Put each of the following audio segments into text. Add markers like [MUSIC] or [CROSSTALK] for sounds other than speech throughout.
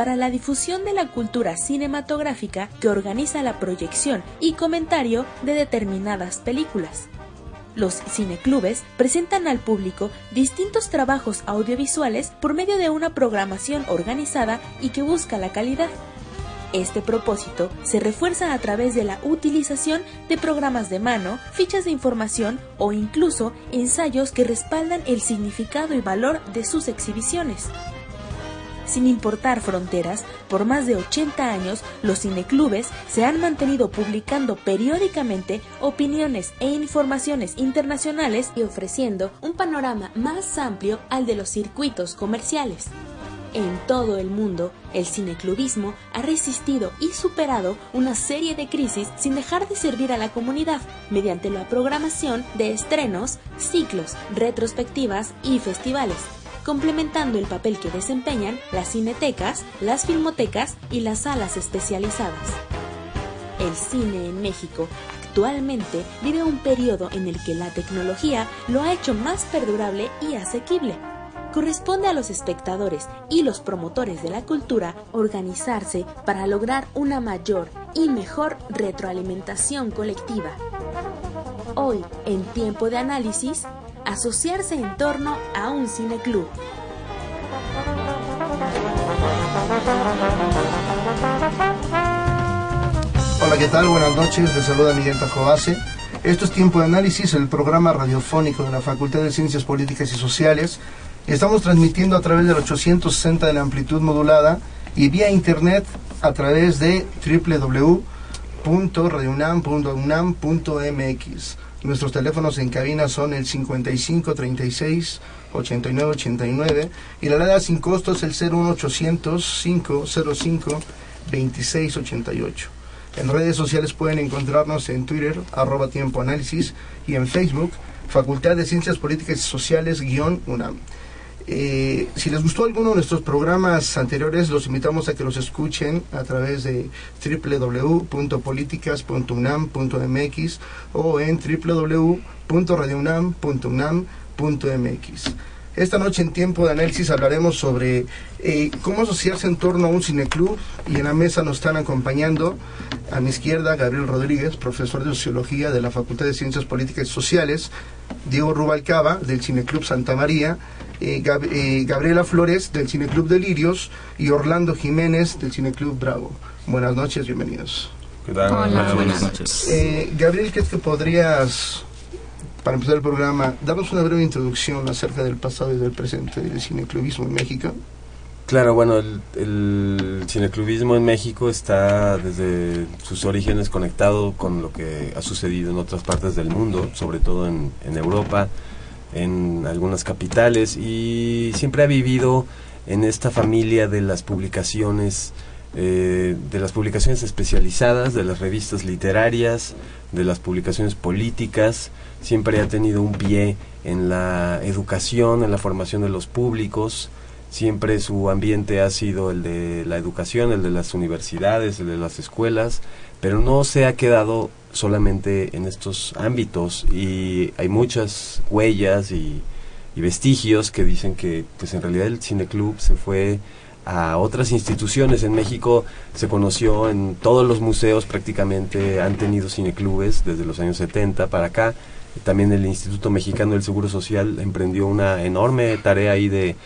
para la difusión de la cultura cinematográfica que organiza la proyección y comentario de determinadas películas. Los cineclubes presentan al público distintos trabajos audiovisuales por medio de una programación organizada y que busca la calidad. Este propósito se refuerza a través de la utilización de programas de mano, fichas de información o incluso ensayos que respaldan el significado y valor de sus exhibiciones. Sin importar fronteras, por más de 80 años, los cineclubes se han mantenido publicando periódicamente opiniones e informaciones internacionales y ofreciendo un panorama más amplio al de los circuitos comerciales. En todo el mundo, el cineclubismo ha resistido y superado una serie de crisis sin dejar de servir a la comunidad mediante la programación de estrenos, ciclos, retrospectivas y festivales complementando el papel que desempeñan las cinetecas, las filmotecas y las salas especializadas. El cine en México actualmente vive un periodo en el que la tecnología lo ha hecho más perdurable y asequible. Corresponde a los espectadores y los promotores de la cultura organizarse para lograr una mayor y mejor retroalimentación colectiva. Hoy, en tiempo de análisis, asociarse en torno a un cineclub. Hola, ¿qué tal? Buenas noches, les saluda Miguel Tajobase. Esto es Tiempo de Análisis, el programa radiofónico de la Facultad de Ciencias Políticas y Sociales. Estamos transmitiendo a través del 860 de la amplitud modulada y vía internet a través de www.radiounam.unam.mx. Nuestros teléfonos en cabina son el 55 36 89 89 y la alada sin costo es el 01800 505 26 88. En redes sociales pueden encontrarnos en Twitter, arroba tiempo análisis, y en Facebook, Facultad de Ciencias Políticas y Sociales, guion UNAM. Eh, si les gustó alguno de nuestros programas anteriores, los invitamos a que los escuchen a través de www.políticas.unam.mx o en www.radiounam.unam.mx. Esta noche en tiempo de análisis hablaremos sobre eh, cómo asociarse en torno a un cineclub y en la mesa nos están acompañando a mi izquierda Gabriel Rodríguez, profesor de Sociología de la Facultad de Ciencias Políticas y Sociales, Diego Rubalcaba del Cineclub Santa María, eh, eh, Gabriela Flores del Cineclub Delirios y Orlando Jiménez del Cineclub Bravo. Buenas noches, bienvenidos. ¿Qué tal? Buenas noches. Gabriel, ¿qué es que podrías para empezar el programa, darnos una breve introducción acerca del pasado y del presente del cineclubismo en México. Claro, bueno, el, cineclubismo en México está desde sus orígenes conectado con lo que ha sucedido en otras partes del mundo, sobre todo en, Europa, en algunas capitales, y siempre ha vivido en esta familia de las publicaciones, eh, de las publicaciones especializadas, de las revistas literarias, de las publicaciones políticas, siempre ha tenido un pie en la educación, en la formación de los públicos, siempre su ambiente ha sido el de la educación, el de las universidades, el de las escuelas, pero no se ha quedado solamente en estos ámbitos y hay muchas huellas y, vestigios que dicen que pues en realidad el cineclub se fue a otras instituciones. En México se conoció en todos los museos prácticamente han tenido cineclubes desde los años 70 para acá también el Instituto Mexicano del Seguro Social emprendió una enorme tarea ahí de,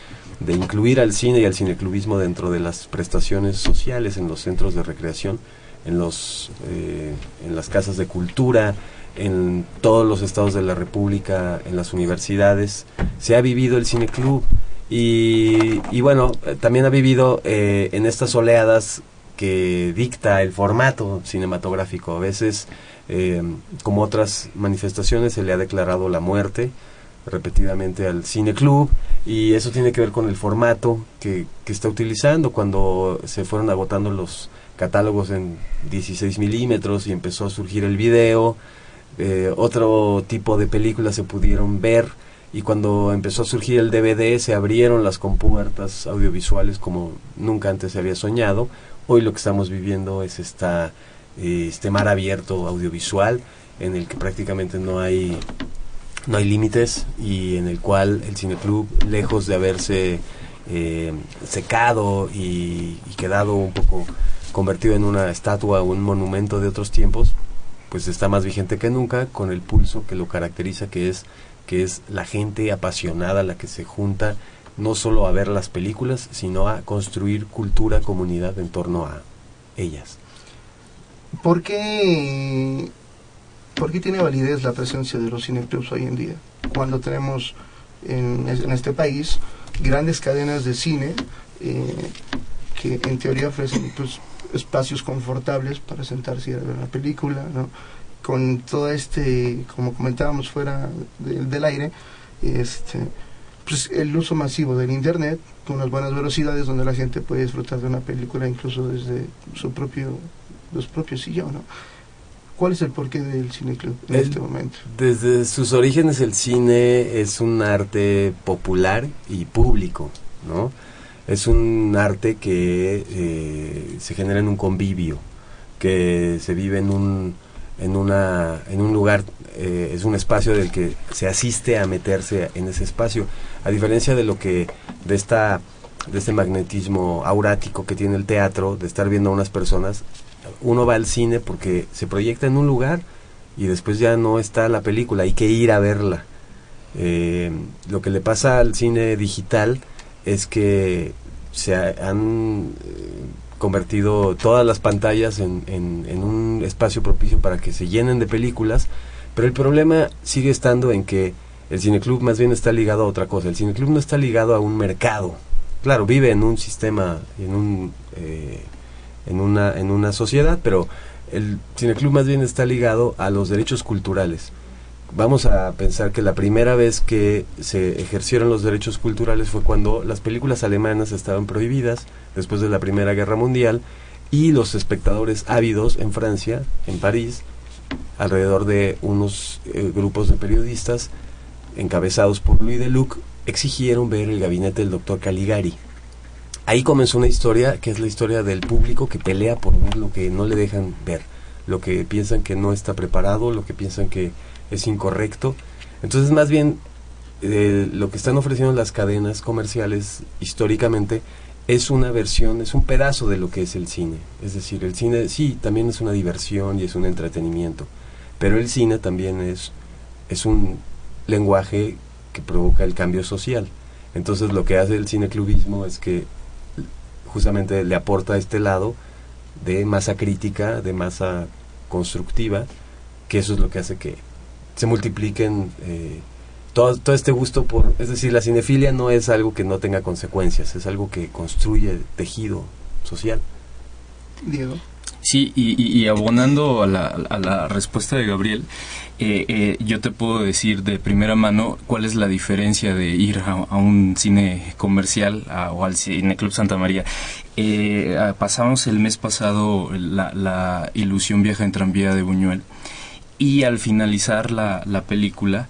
incluir al cine y al cineclubismo dentro de las prestaciones sociales en los centros de recreación, en, los, eh, en las casas de cultura, en todos los estados de la República, en las universidades. Se ha vivido el cineclub Y, y bueno, también ha vivido eh, en estas oleadas que dicta el formato cinematográfico. A veces, eh, como otras manifestaciones, se le ha declarado la muerte repetidamente al cine club y eso tiene que ver con el formato que, que está utilizando. Cuando se fueron agotando los catálogos en 16 milímetros y empezó a surgir el video eh, otro tipo de películas se pudieron ver y cuando empezó a surgir el DVD se abrieron las compuertas audiovisuales como nunca antes se había soñado. Hoy lo que estamos viviendo es esta eh, este mar abierto audiovisual en el que prácticamente no hay no hay límites y en el cual el cineclub lejos de haberse eh, secado y, y, quedado un poco convertido en una estatua o un monumento de otros tiempos pues está más vigente que nunca con el pulso que lo caracteriza que es que es la gente apasionada la que se junta no solo a ver las películas sino a construir cultura comunidad en torno a ellas. ¿Por qué ¿por qué tiene validez la presencia de los cineclubs hoy en día? Cuando tenemos en, este país grandes cadenas de cine eh, que en teoría ofrecen pues, espacios confortables para sentarse y ver una película, ¿no? con todo este, como comentábamos fuera de, del aire, este, pues el uso masivo del Internet, con unas buenas velocidades donde la gente puede disfrutar de una película incluso desde su propio, los propios sillón. ¿no? ¿Cuál es el porqué del cine club en El- este momento? Desde sus orígenes el cine es un arte popular y público, ¿no? Es un arte que eh, se genera en un convivio, que se vive en un, en una, en un lugar, eh, es un espacio del que se asiste a meterse en ese espacio, a diferencia de lo que, de esta, de este magnetismo aurático que tiene el teatro, de estar viendo a unas personas, uno va al cine porque se proyecta en un lugar y después ya no está la película, hay que ir a verla. Eh, lo que le pasa al cine digital es que se ha- han eh, convertido todas las pantallas en, en- en un espacio propicio para que se llenen de películas, pero el problema sigue estando en que el cineclub más bien está ligado a otra cosa. El cineclub no está ligado a un mercado. Claro, vive en un sistema, en un eh, en una en una sociedad, pero el cineclub más bien está ligado a los derechos culturales. Vamos a pensar que la primera vez que se ejercieron los derechos culturales fue cuando las películas alemanas estaban prohibidas después de la Primera Guerra Mundial y los espectadores ávidos en Francia, en París, alrededor de unos eh, grupos de periodistas encabezados por Louis Deluc, exigieron ver el gabinete del doctor Caligari. Ahí comenzó una historia que es la historia del público que pelea por ver lo que no le dejan ver, lo que piensan que no está preparado, lo que piensan que es incorrecto. Entonces, más bien, eh, lo que están ofreciendo las cadenas comerciales históricamente es una versión, es un pedazo de lo que es el cine. Es decir, el cine sí, también es una diversión y es un entretenimiento, pero el cine también es, es un lenguaje que provoca el cambio social. Entonces lo que hace el cineclubismo es que justamente le aporta este lado de masa crítica, de masa constructiva, que eso es lo que hace que se multipliquen eh, todo, todo este gusto por... Es decir, la cinefilia no es algo que no tenga consecuencias, es algo que construye tejido social. Diego. Sí, y, abonando a la, a la respuesta de Gabriel, eh, eh, yo te puedo decir de primera mano cuál es la diferencia de ir a, un cine comercial o al Cine Club Santa María. Eh, pasamos el mes pasado la, la ilusión viaja en tranvía de Buñuel y al finalizar la, la película,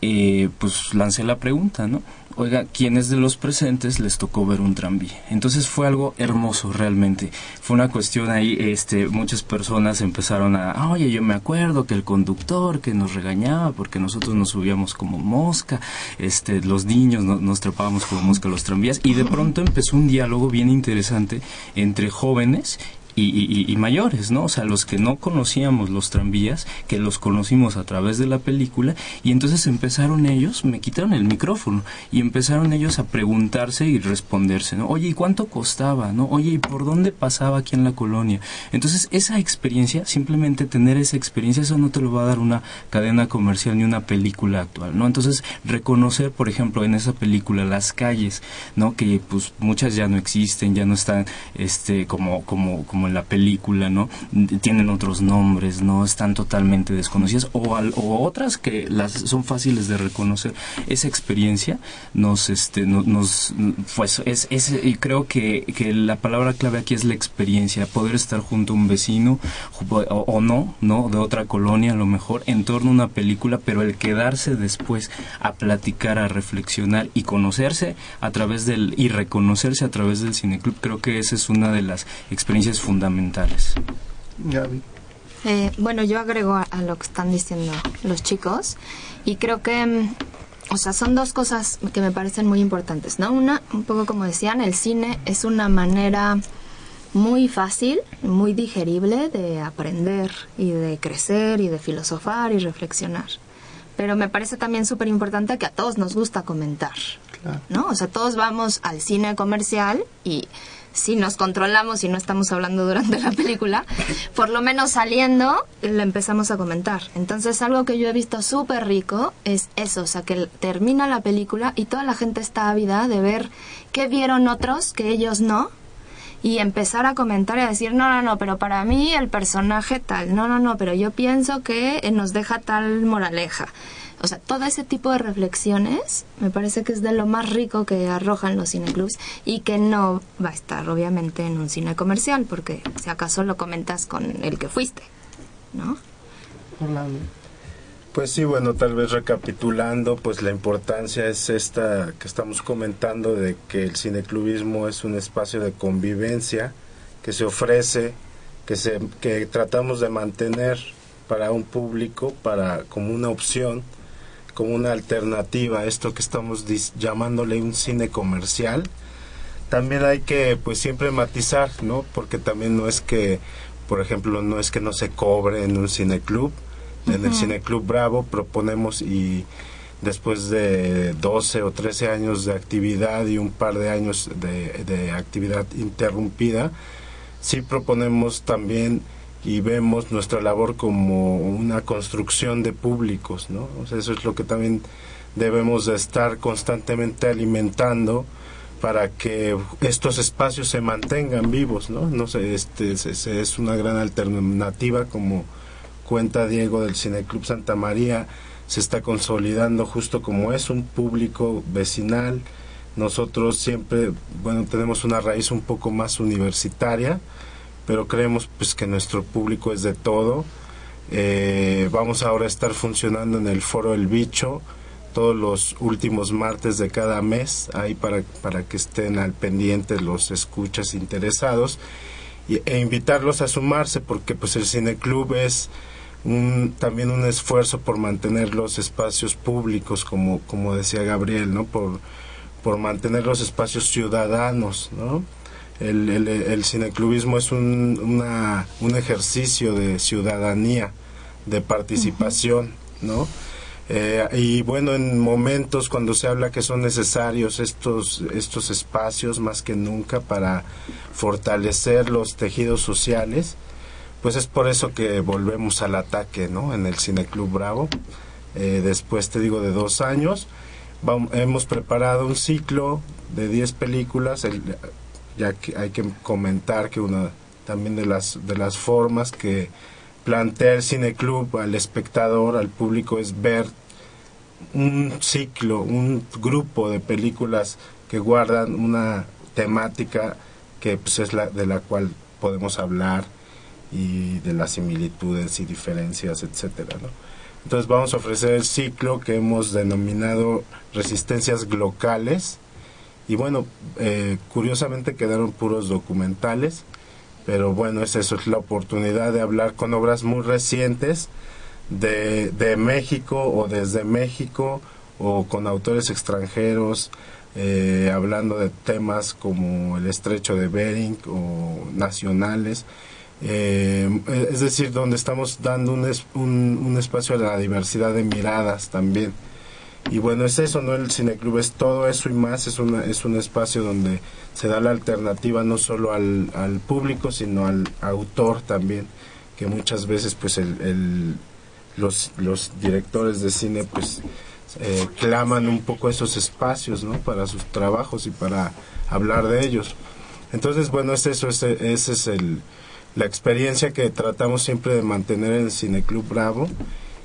eh, pues lancé la pregunta, ¿no? Oiga, ¿quiénes de los presentes les tocó ver un tranvía? Entonces fue algo hermoso realmente. Fue una cuestión ahí, este, muchas personas empezaron a, "Ah, oye, yo me acuerdo que el conductor que nos regañaba porque nosotros nos subíamos como mosca, este, los niños no- nos trepábamos como mosca los tranvías y de pronto empezó un diálogo bien interesante entre jóvenes y, mayores, ¿no? O sea, los que no conocíamos los tranvías, que los conocimos a través de la película, y entonces empezaron ellos, me quitaron el micrófono, y empezaron ellos a preguntarse y responderse, ¿no? Oye, ¿y cuánto costaba, no? Oye, ¿y por dónde pasaba aquí en la colonia? Entonces, esa experiencia, simplemente tener esa experiencia, eso no te lo va a dar una cadena comercial ni una película actual, ¿no? Entonces, reconocer, por ejemplo, en esa película las calles, ¿no? Que pues muchas ya no existen, ya no están, este, como, como, como en la película, ¿no? Tienen otros nombres, ¿no? Están totalmente desconocidas o, o otras que las son fáciles de reconocer. Esa experiencia nos, este, nos, pues es, es y creo que, que la palabra clave aquí es la experiencia, poder estar junto a un vecino o, no, ¿no? De otra colonia a lo mejor en torno a una película, pero el quedarse después a platicar, a reflexionar y conocerse a través del y reconocerse a través del cineclub, creo que esa es una de las experiencias fundamentales. Eh, bueno, yo agrego a, lo que están diciendo los chicos y creo que, mm, o sea, son dos cosas que me parecen muy importantes, ¿no? Una, un poco como decían, el cine es una manera muy fácil, muy digerible de aprender y de crecer y de filosofar y reflexionar. Pero me parece también súper importante que a todos nos gusta comentar, ¿no? O sea, todos vamos al cine comercial y si nos controlamos y no estamos hablando durante la película, por lo menos saliendo le empezamos a comentar. Entonces algo que yo he visto súper rico es eso, o sea, que termina la película y toda la gente está ávida de ver qué vieron otros que ellos no y empezar a comentar y a decir, no, no, no, pero para mí el personaje tal, no, no, no, pero yo pienso que nos deja tal moraleja. O sea, todo ese tipo de reflexiones me parece que es de lo más rico que arrojan los cineclubs y que no va a estar obviamente en un cine comercial, porque si acaso lo comentas con el que fuiste, ¿no? Pues sí, bueno, tal vez recapitulando, pues la importancia es esta que estamos comentando de que el cineclubismo es un espacio de convivencia que se ofrece, que se que tratamos de mantener para un público, para como una opción como una alternativa a esto que estamos llamándole un cine comercial. También hay que pues siempre matizar, ¿no? Porque también no es que, por ejemplo, no es que no se cobre en un cine club. En el cine club Bravo proponemos y después de 12 o 13 años de actividad y un par de años de, de actividad interrumpida, sí proponemos también y vemos nuestra labor como una construcción de públicos, ¿no? eso es lo que también debemos de estar constantemente alimentando para que estos espacios se mantengan vivos, ¿no? No sé, este es, una gran alternativa como cuenta Diego del Cineclub Santa María se está consolidando justo como es un público vecinal. Nosotros siempre, bueno, tenemos una raíz un poco más universitaria, pero creemos pues que nuestro público es de todo. Eh, vamos ahora a estar funcionando en el Foro El Bicho todos los últimos martes de cada mes, ahí para, para que estén al pendiente los escuchas interesados y, e invitarlos a sumarse porque pues el Cine Club es un, también un esfuerzo por mantener los espacios públicos como, como decía Gabriel, ¿no? Por, por mantener los espacios ciudadanos, ¿no? El, el, el cineclubismo es un, una, un ejercicio de ciudadanía, de participación, ¿no? Eh, y bueno, en momentos cuando se habla que son necesarios estos, estos espacios más que nunca para fortalecer los tejidos sociales, pues es por eso que volvemos al ataque, ¿no? En el Cineclub Bravo. Eh, después, te digo, de dos años, hemos preparado un ciclo de 10 películas. El, ya que hay que comentar que una también de las de las formas que plantea el cineclub al espectador, al público es ver un ciclo, un grupo de películas que guardan una temática que pues, es la de la cual podemos hablar y de las similitudes y diferencias, etcétera, ¿no? Entonces vamos a ofrecer el ciclo que hemos denominado resistencias locales y bueno, eh, curiosamente quedaron puros documentales, pero bueno, es eso, es la oportunidad de hablar con obras muy recientes de, de México o desde México o con autores extranjeros eh, hablando de temas como el estrecho de Bering o nacionales. Eh, es decir, donde estamos dando un, un, un, espacio a la diversidad de miradas también. Y bueno, es eso, ¿no? El cineclub es todo eso y más, es, una, es un espacio donde se da la alternativa no solo al, al público, sino al autor también, que muchas veces pues el, el los, los directores de cine pues eh, claman un poco esos espacios ¿no? para sus trabajos y para hablar de ellos. Entonces, bueno, es eso, ese es el, la experiencia que tratamos siempre de mantener en el Cineclub Bravo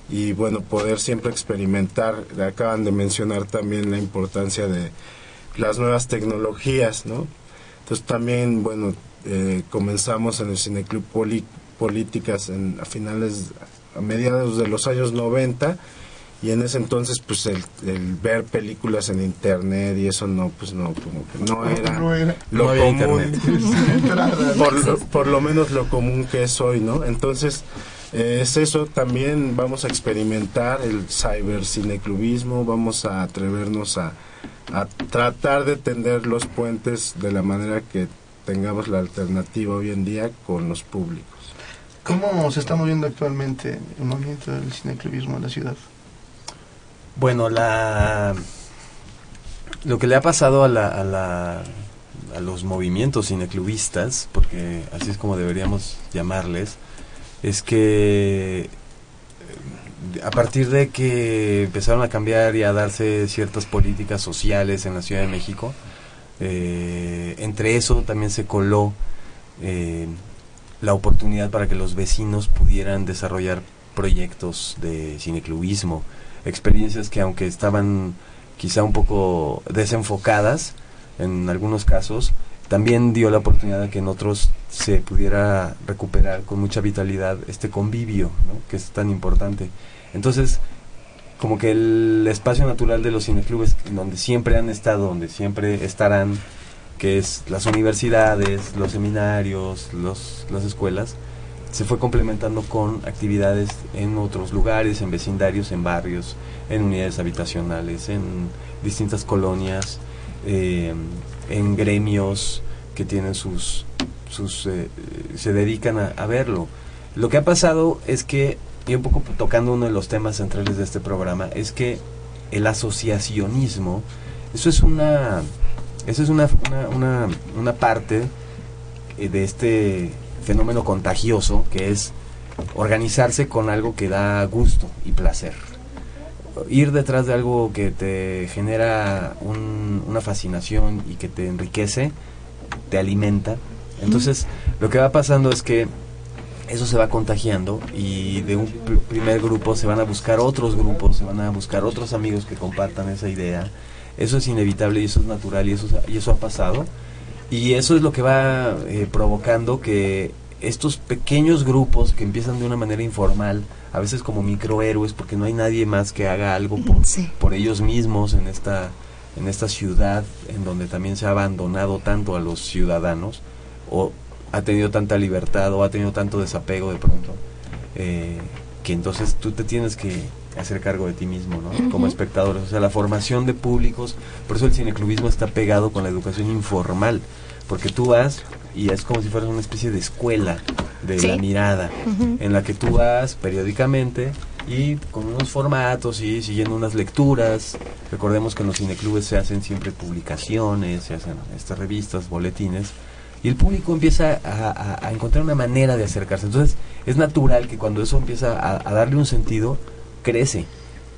y bueno, poder siempre experimentar. Acaban de mencionar también la importancia de las nuevas tecnologías, ¿no? Entonces también, bueno, eh, comenzamos en el Cineclub Poli Políticas en, a finales, a mediados de los años 90 y en ese entonces pues el, el, ver películas en internet y eso no pues no como que no era, No era. lo No común internet. [LAUGHS] por, lo- por lo menos lo común que es hoy no entonces es eso también vamos a experimentar el cibercineclubismo vamos a atrevernos a, a tratar de tender los puentes de la manera que tengamos la alternativa hoy en día con los públicos ¿Cómo se está moviendo actualmente el movimiento del cineclubismo en la ciudad? Bueno, la lo que le ha pasado a, la, a, la, a los movimientos cineclubistas, porque así es como deberíamos llamarles, es que a partir de que empezaron a cambiar y a darse ciertas políticas sociales en la Ciudad de México, eh, entre eso también se coló eh, la oportunidad para que los vecinos pudieran desarrollar proyectos de cineclubismo, experiencias que aunque estaban quizá un poco desenfocadas en algunos casos, también dio la oportunidad de que en otros se pudiera recuperar con mucha vitalidad este convivio, que es tan importante. Entonces, como que el espacio natural de los cineclubes, donde siempre han estado, donde siempre estarán, que es las universidades, los seminarios, los, las escuelas, se fue complementando con actividades en otros lugares, en vecindarios, en barrios, en unidades habitacionales, en distintas colonias, eh, en gremios que tienen sus, sus eh, se dedican a, verlo. Lo que ha pasado es que, y un poco tocando uno de los temas centrales de este programa, es que el asociacionismo, eso es una, eso es una, una, una, una parte eh, de este fenómeno contagioso que es organizarse con algo que da gusto y placer. Ir detrás de algo que te genera un- una fascinación y que te enriquece, te alimenta. Entonces, lo que va pasando es que eso se va contagiando y de un pr- primer grupo se van a buscar otros grupos, se van a buscar otros amigos que compartan esa idea. Eso es inevitable y eso es natural y eso, y eso ha pasado. Y eso es lo que va eh, provocando que estos pequeños grupos que empiezan de una manera informal, a veces como microhéroes, porque no hay nadie más que haga algo [LAUGHS] por, por ellos mismos en esta, en esta ciudad en donde también se ha abandonado tanto a los ciudadanos, o ha tenido tanta libertad, o ha tenido tanto desapego de pronto, eh, que entonces tú te tienes que hacer cargo de ti mismo, ¿no? Como espectadores. O sea, la formación de públicos, por eso el cineclubismo está pegado con la educación informal, porque tú vas y es como si fueras una especie de escuela de Sí. la mirada, en la que tú vas periódicamente y con unos formatos y siguiendo unas lecturas. Recordemos que en los cineclubes se hacen siempre publicaciones, se hacen estas revistas, boletines, y el público empieza a, a- a encontrar una manera de acercarse. Entonces es natural que cuando eso empieza a, a darle un sentido, crece.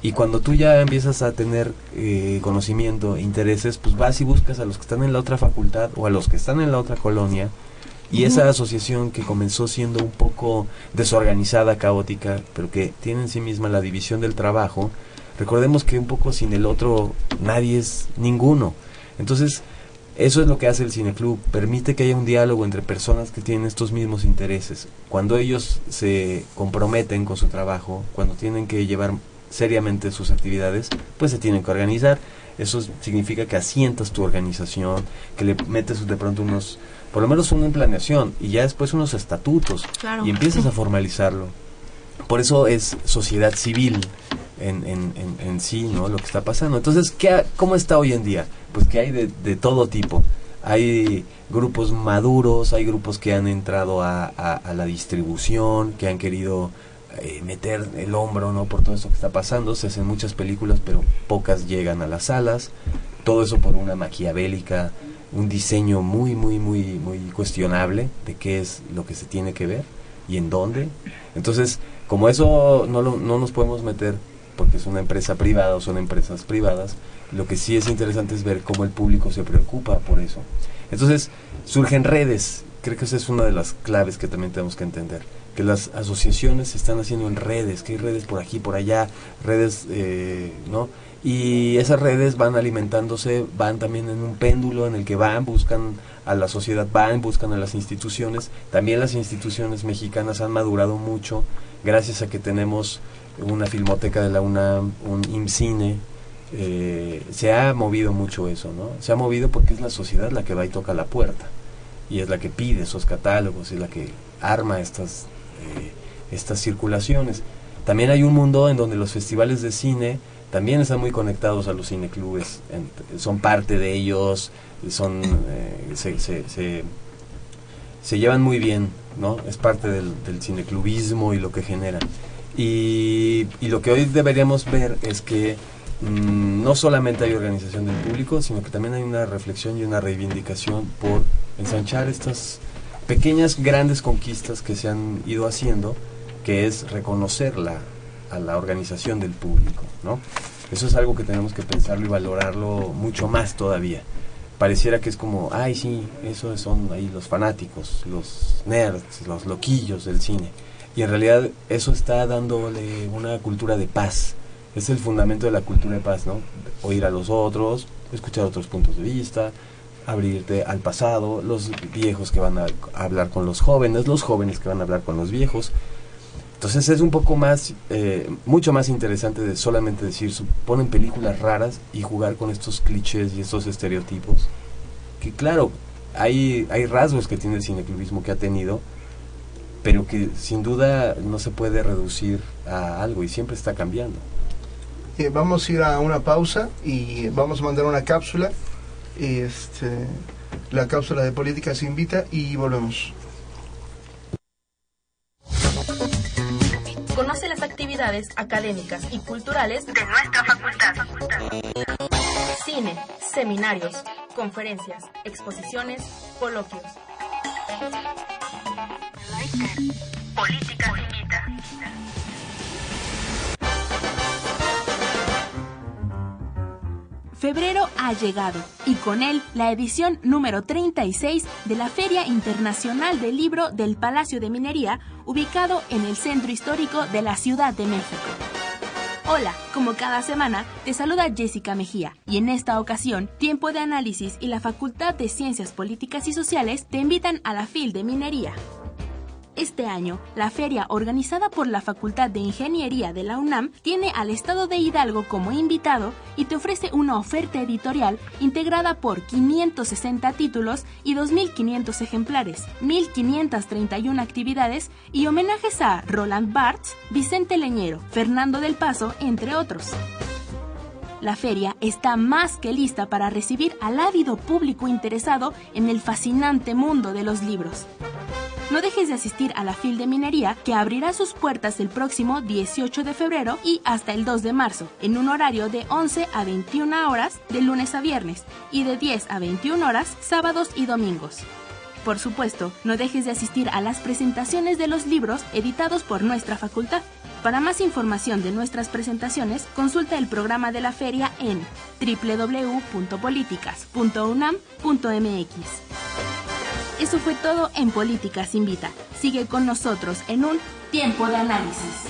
Y cuando tú ya empiezas a tener eh, conocimiento, intereses, pues vas y buscas a los que están en la otra facultad o a los que están en la otra colonia. Y esa asociación que comenzó siendo un poco desorganizada, caótica, pero que tiene en sí misma la división del trabajo, recordemos que un poco sin el otro nadie es ninguno. Entonces, eso es lo que hace el cineclub, permite que haya un diálogo entre personas que tienen estos mismos intereses. Cuando ellos se comprometen con su trabajo, cuando tienen que llevar seriamente sus actividades, pues se tienen que organizar. Eso significa que asientas tu organización, que le metes de pronto unos, por lo menos una planeación y ya después unos estatutos Claro. y empiezas a formalizarlo. Por eso es sociedad civil en, en, en, en sí, ¿no? Lo que está pasando. Entonces, ¿qué, ha- ¿cómo está hoy en día? pues que hay de, de todo tipo. Hay grupos maduros, hay grupos que han entrado a, a, a la distribución, que han querido eh, meter el hombro no por todo eso que está pasando. Se hacen muchas películas, pero pocas llegan a las salas. Todo eso por una maquiavélica, un diseño muy, muy, muy, muy cuestionable de qué es lo que se tiene que ver y en dónde. Entonces, como eso no, lo, no nos podemos meter porque es una empresa privada o son empresas privadas, lo que sí es interesante es ver cómo el público se preocupa por eso. Entonces, surgen redes, creo que esa es una de las claves que también tenemos que entender, que las asociaciones se están haciendo en redes, que hay redes por aquí, por allá, redes, eh, ¿no? Y esas redes van alimentándose, van también en un péndulo en el que van, buscan a la sociedad, van, buscan a las instituciones. También las instituciones mexicanas han madurado mucho gracias a que tenemos una filmoteca de la UNAM, un IMCINE, eh, se ha movido mucho eso, ¿no? Se ha movido porque es la sociedad la que va y toca la puerta y es la que pide esos catálogos, es la que arma estas, estas circulaciones. También hay un mundo en donde los festivales de cine también están muy conectados a los cineclubes, son parte de ellos, son eh, se, se, se, llevan muy bien, ¿no? Es parte del, cineclubismo y lo que generan. Y, y lo que hoy deberíamos ver es que Mm, no solamente hay organización del público, sino que también hay una reflexión y una reivindicación por ensanchar estas pequeñas, grandes conquistas que se han ido haciendo, que es reconocerla a la organización del público, ¿no? Eso es algo que tenemos que pensarlo y valorarlo mucho más todavía. Pareciera que es como, ay, sí, eso son ahí los fanáticos, los nerds, los loquillos del cine. Y en realidad eso está dándole una cultura de paz, es el fundamento de la cultura de paz, ¿no? Oír a los otros, escuchar otros puntos de vista, abrirte al pasado, los viejos que van a hablar con los jóvenes, los jóvenes que van a hablar con los viejos. Entonces es un poco más, eh, mucho más interesante de solamente decir, ponen películas raras y jugar con estos clichés y estos estereotipos. Que claro, hay, hay rasgos que tiene el cineclubismo que ha tenido, pero que sin duda no se puede reducir a algo y siempre está cambiando. Eh, vamos a ir a una pausa y vamos a mandar una cápsula. Este, la cápsula de política se invita y volvemos. Conoce las actividades académicas y culturales de nuestra facultad. Cine, seminarios, conferencias, exposiciones, coloquios. Política se invita. Febrero ha llegado y con él la edición número 36 de la Feria Internacional del Libro del Palacio de Minería, ubicado en el centro histórico de la Ciudad de México. Hola, como cada semana, te saluda Jessica Mejía y en esta ocasión, Tiempo de Análisis y la Facultad de Ciencias Políticas y Sociales te invitan a la FIL de Minería. Este año, la feria organizada por la Facultad de Ingeniería de la UNAM tiene al Estado de Hidalgo como invitado y te ofrece una oferta editorial integrada por 560 títulos y 2.500 ejemplares, 1.531 actividades y homenajes a Roland Barthes, Vicente Leñero, Fernando del Paso, entre otros. La feria está más que lista para recibir al ávido público interesado en el fascinante mundo de los libros. No dejes de asistir a la FIL de Minería que abrirá sus puertas el próximo 18 de febrero y hasta el 2 de marzo, en un horario de 11 a 21 horas de lunes a viernes y de 10 a 21 horas sábados y domingos. Por supuesto, no dejes de asistir a las presentaciones de los libros editados por nuestra facultad. Para más información de nuestras presentaciones, consulta el programa de la feria en www.políticas.unam.mx. Eso fue todo en Políticas Invita. Sigue con nosotros en un tiempo de análisis.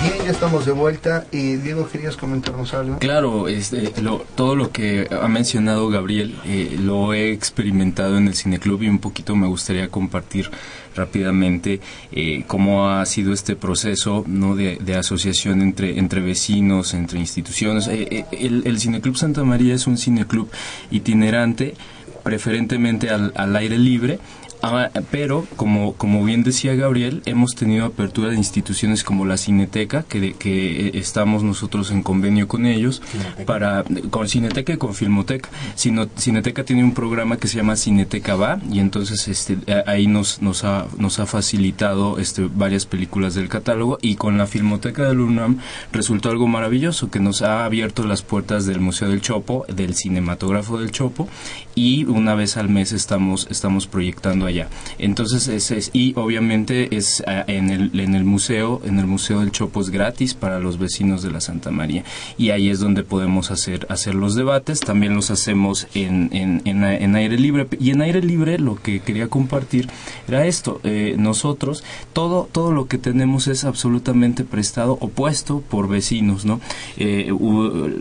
Bien, ya estamos de vuelta. Y Diego, ¿querías comentarnos algo? Claro, este, lo, todo lo que ha mencionado Gabriel eh, lo he experimentado en el Cineclub y un poquito me gustaría compartir rápidamente eh, cómo ha sido este proceso no de, asociación entre, entre vecinos, entre instituciones. Eh, eh, el, el Cineclub Santa María es un cineclub itinerante preferentemente al, al aire libre Ah, pero, como, como bien decía Gabriel, hemos tenido apertura de instituciones como la Cineteca, que, que eh, estamos nosotros en convenio con ellos, para con Cineteca y con Filmoteca. Cineteca tiene un programa que se llama Cineteca Va, y entonces este, ahí nos, nos, ha, nos ha facilitado este, varias películas del catálogo, y con la Filmoteca del UNAM resultó algo maravilloso, que nos ha abierto las puertas del Museo del Chopo, del Cinematógrafo del Chopo, y una vez al mes estamos, estamos proyectando allá. Entonces, es, y obviamente es ah, en el, en el museo, en el Museo del Chopo es gratis para los vecinos de la Santa María. Y ahí es donde podemos hacer, hacer los debates. También los hacemos en, en, en, aire libre. Y en aire libre lo que quería compartir era esto. Eh, nosotros, todo, todo lo que tenemos es absolutamente prestado o puesto por vecinos, ¿no? Eh,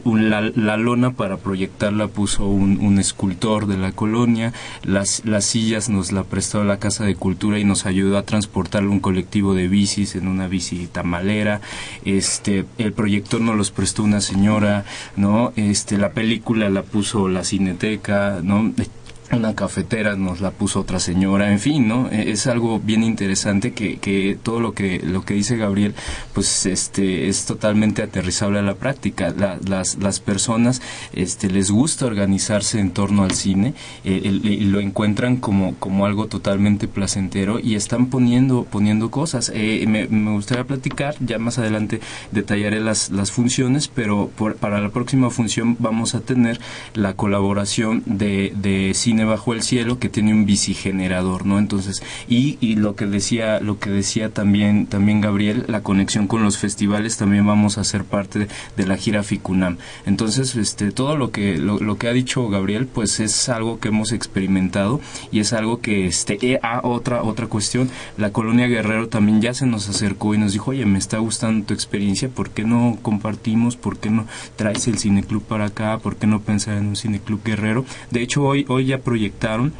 la, lona para proyectarla puso un, escultor de la colonia, las, las sillas nos la prestó la Casa de Cultura y nos ayudó a transportar un colectivo de bicis en una bici tamalera. Este, el proyector nos los prestó una señora, ¿no? Este, la película la puso la Cineteca, ¿no? Una cafetera nos la puso otra señora, en fin, ¿no? E, es algo bien interesante que, que todo lo que lo que dice Gabriel, pues este es totalmente aterrizable a la práctica. las, las personas este les gusta organizarse en torno al cine eh, lo encuentran como como algo totalmente placentero y están poniendo poniendo cosas. Eh, me, gustaría platicar, ya más adelante detallaré las las funciones, pero para la próxima función vamos a tener la colaboración de de cine bajo el cielo que tiene un bicigenerador, ¿no? Entonces, y, lo que decía, lo que decía también, también Gabriel, la conexión con los festivales también vamos a ser parte de, la gira Ficunam. Entonces, este, todo lo que, lo, que ha dicho Gabriel, pues es algo que hemos experimentado y es algo que, este, eh, ah, otra, otra cuestión, la colonia Guerrero también ya se nos acercó y nos dijo, oye, me está gustando tu experiencia, ¿por qué no compartimos? ¿Por qué no traes el cineclub para acá? ¿Por qué no pensar en un cineclub guerrero? De hecho, hoy, hoy ya proyectaron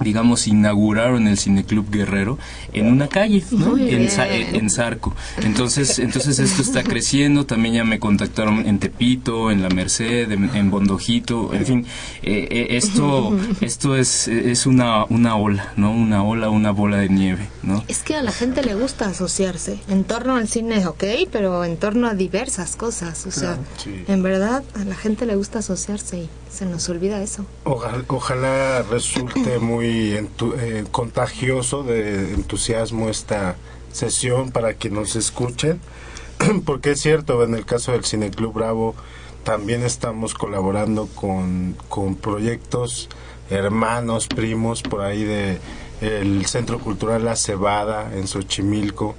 digamos, inauguraron el Cineclub Guerrero en una calle, ¿no? En, en, Zarco. Entonces, entonces esto está creciendo, también ya me contactaron en Tepito, en La Merced, en, Bondojito, en fin, eh, eh, esto, esto es, es una, una ola, ¿no? Una ola, una bola de nieve, ¿no? Es que a la gente le gusta asociarse en torno al cine, ok, pero en torno a diversas cosas, o sea, en verdad a la gente le gusta asociarse y se nos olvida eso. Ojalá, resulte [CLEARS THROAT] muy eh, contagioso de entusiasmo esta sesión para que nos escuchen, [CLEARS THROAT] porque es cierto, en el caso del Cineclub Bravo también estamos colaborando con, con proyectos hermanos, primos, por ahí de el Centro Cultural La Cebada en Xochimilco.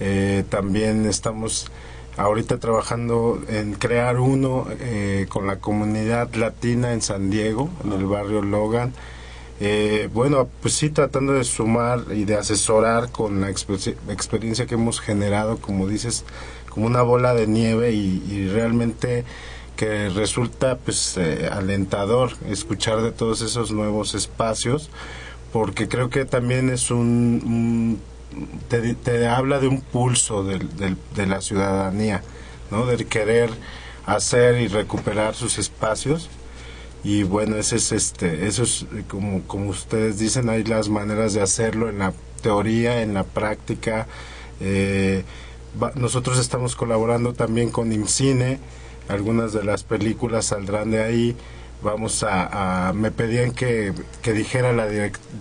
Eh, también estamos ahorita trabajando en crear uno eh, con la comunidad latina en San Diego, en el barrio Logan. Eh, bueno, pues sí, tratando de sumar y de asesorar con la experiencia que hemos generado, como dices, como una bola de nieve y, realmente que resulta pues eh, alentador escuchar de todos esos nuevos espacios porque creo que también es un te, habla de un pulso de, la ciudadanía, ¿no? De querer hacer y recuperar sus espacios. Y bueno, ese es este, eso es como, como ustedes dicen, hay las maneras de hacerlo en la teoría, en la práctica. Eh, nosotros estamos colaborando también con IMCINE, algunas de las películas saldrán de ahí. Vamos a, me pedían que, dijera la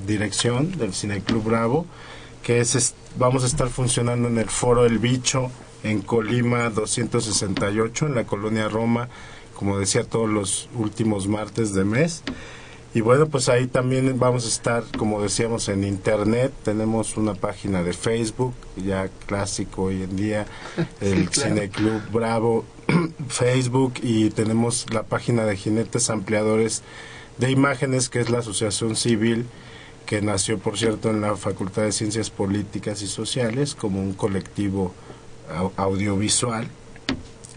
dirección del Cine Club Bravo que es, vamos a estar funcionando en el Foro El Bicho en Colima 268 en la colonia Roma, como decía todos los últimos martes de mes. Y bueno, pues ahí también vamos a estar, como decíamos, en internet. Tenemos una página de Facebook, ya clásico hoy en día, [LAUGHS] el Cine Club Bravo [CLEARS THROAT] Facebook, y tenemos la página de Jinetes Ampliadores de Imágenes, que es la asociación civil que nació, por cierto, en la Facultad de Ciencias Políticas y Sociales como un colectivo audiovisual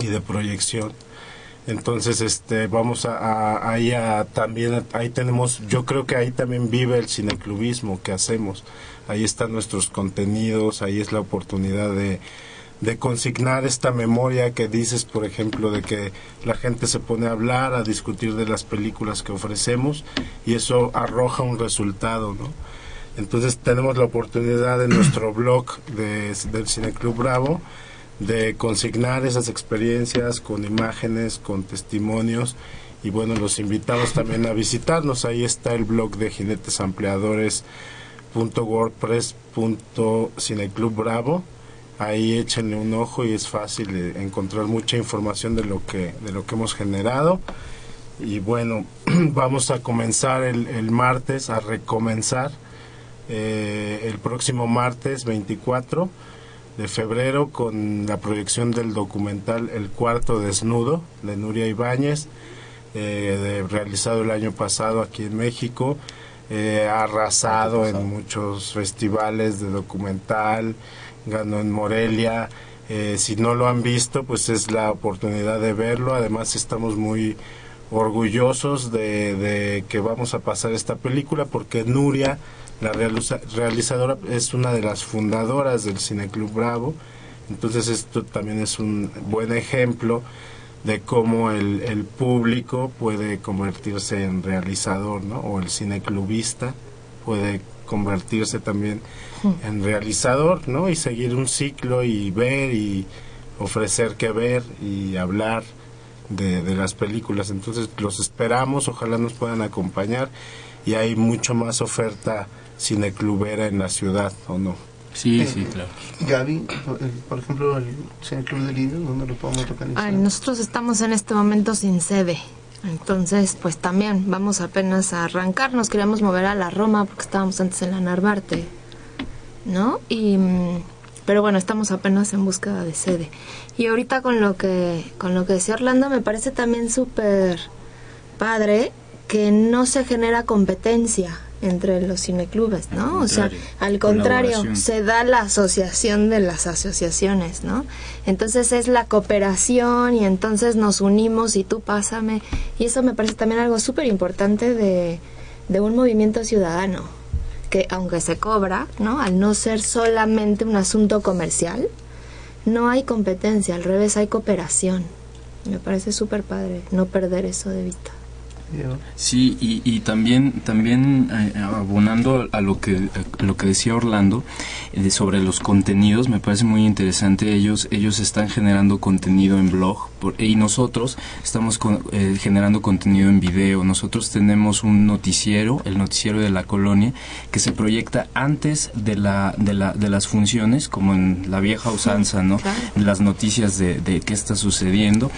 y de proyección. Entonces, este, vamos a, ahí a, también, ahí tenemos, yo creo que ahí también vive el cineclubismo que hacemos. Ahí están nuestros contenidos, ahí es la oportunidad de, de consignar esta memoria que dices, por ejemplo, de que la gente se pone a hablar, a discutir de las películas que ofrecemos y eso arroja un resultado, ¿no? Entonces tenemos la oportunidad en nuestro [CLEARS THROAT] blog de, del Cineclub Bravo de consignar esas experiencias con imágenes, con testimonios y bueno, los invitamos también a visitarnos. Ahí está el blog de jinetesampliadores.wordpress.cineclub Bravo. Ahí échenle un ojo y es fácil encontrar mucha información de lo que de lo que hemos generado. Y bueno, [CLEARS THROAT] vamos a comenzar el, el martes, a recomenzar eh, el próximo martes 24 de febrero con la proyección del documental El cuarto desnudo de Nuria Ibáñez, eh, realizado el año pasado aquí en México. Eh, ha arrasado en muchos festivales de documental, ganó en Morelia. Eh, si no lo han visto, pues es la oportunidad de verlo. Además estamos muy orgullosos de, que vamos a pasar esta película porque Nuria la realizadora es una de las fundadoras del Cineclub Bravo, entonces esto también es un buen ejemplo de cómo el, el público puede convertirse en realizador, ¿no? O el cineclubista puede convertirse también [LAUGHS] en realizador, ¿no? Y seguir un ciclo y ver y ofrecer que ver y hablar de, de las películas. Entonces los esperamos, ojalá nos puedan acompañar y hay mucho más oferta cineclubera en la ciudad, ¿o no? Sí, sí, claro. Gaby, por, ejemplo, el Cineclub de Lido, ¿dónde lo podemos localizar? Ay, nosotros estamos en este momento sin sede. Entonces, pues también vamos apenas a arrancar. Nos queríamos mover a la Roma porque estábamos antes en la Narvarte, ¿no? Y, mm, pero bueno, estamos apenas en búsqueda de sede. Y ahorita con lo que, con lo que decía Orlando, me parece también súper padre que no se genera competencia entre los cineclubes, ¿no? o sea, al contrario, se da la asociación de las asociaciones, ¿no? Entonces es la cooperación y entonces nos unimos y tú pásame. Y eso me parece también algo súper importante de, de un movimiento ciudadano, que aunque se cobra, ¿no? Al no ser solamente un asunto comercial, no hay competencia, al revés hay cooperación. Me parece súper padre no perder eso de vista. Sí, y, y también, también eh, abonando a lo que, lo que decía Orlando eh, sobre los contenidos, me parece muy interesante. Ellos, ellos están generando contenido en blog y nosotros estamos eh, generando contenido en video. Nosotros tenemos un noticiero, el noticiero de la colonia, que se proyecta antes de, la, de, la, de las funciones, como en la vieja usanza, ¿no? Las noticias de, de qué está sucediendo.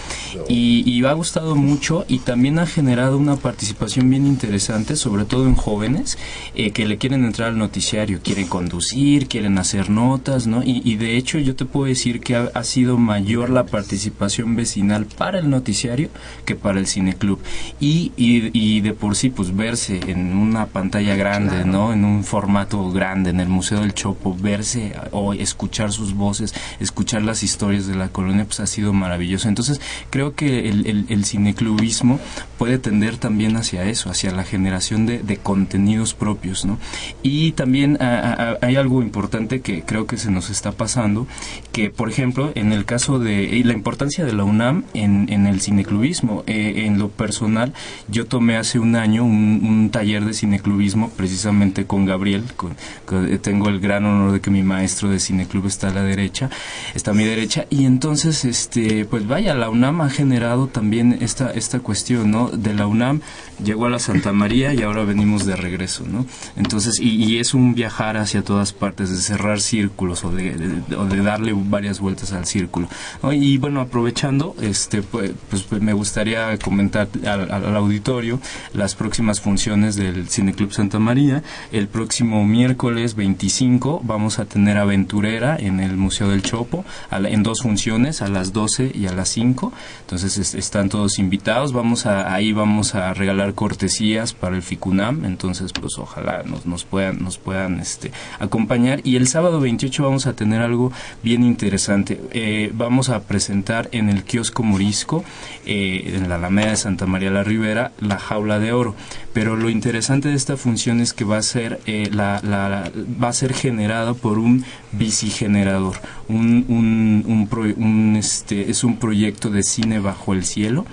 Y, y ha gustado mucho y también ha generado una participación bien interesante, sobre todo en jóvenes eh, que le quieren entrar al noticiario, quieren conducir, quieren hacer notas, ¿no? Y, de hecho yo te puedo decir que ha, sido mayor la participación vecinal para el noticiario que para el cineclub. Y, y, y de por sí, pues verse en una pantalla grande, ¿no? En un formato grande, en el Museo del Chopo, verse o escuchar sus voces, escuchar las historias de la colonia, pues ha sido maravilloso. Entonces creo que el, el, el cineclubismo puede tender también hacia eso, hacia la generación de, contenidos propios, ¿no? Y también hay algo importante que creo que se nos está pasando, que por ejemplo, en el caso de la importancia de la UNAM en, el cineclubismo, eh, en lo personal, yo tomé hace un año un, taller de cineclubismo precisamente con Gabriel, tengo el gran honor de que mi maestro de cineclub está a la derecha, está a mi derecha, y entonces, este, pues vaya, la UNAM ha generado también esta, esta cuestión, ¿no? De la UNAM llegó a la Santa María y ahora venimos de regreso, ¿no? Entonces, y, es un viajar hacia todas partes, de cerrar círculos o de, darle varias vueltas al círculo. Y bueno, aprovechando, este, pues, pues, me gustaría comentar al, auditorio las próximas funciones del Cineclub Santa María. El próximo miércoles 25 vamos a tener Aventurera en el Museo del Chopo, en dos funciones, a las 12 y a las 5. Entonces están todos invitados. Vamos a, ahí vamos a regalar cortesías para el FICUNAM, entonces pues ojalá nos, nos puedan, nos puedan este, acompañar. Y el sábado 28 vamos a tener algo bien interesante. Eh, vamos a presentar en el kiosco Morisco, eh, en la Alameda de Santa María la Ribera, la jaula de oro. Pero lo interesante de esta función es que va a ser, eh, la, la, va a ser generada por un bicigenerador. Un, un, un, un, este, es un proyecto de cine bajo el cielo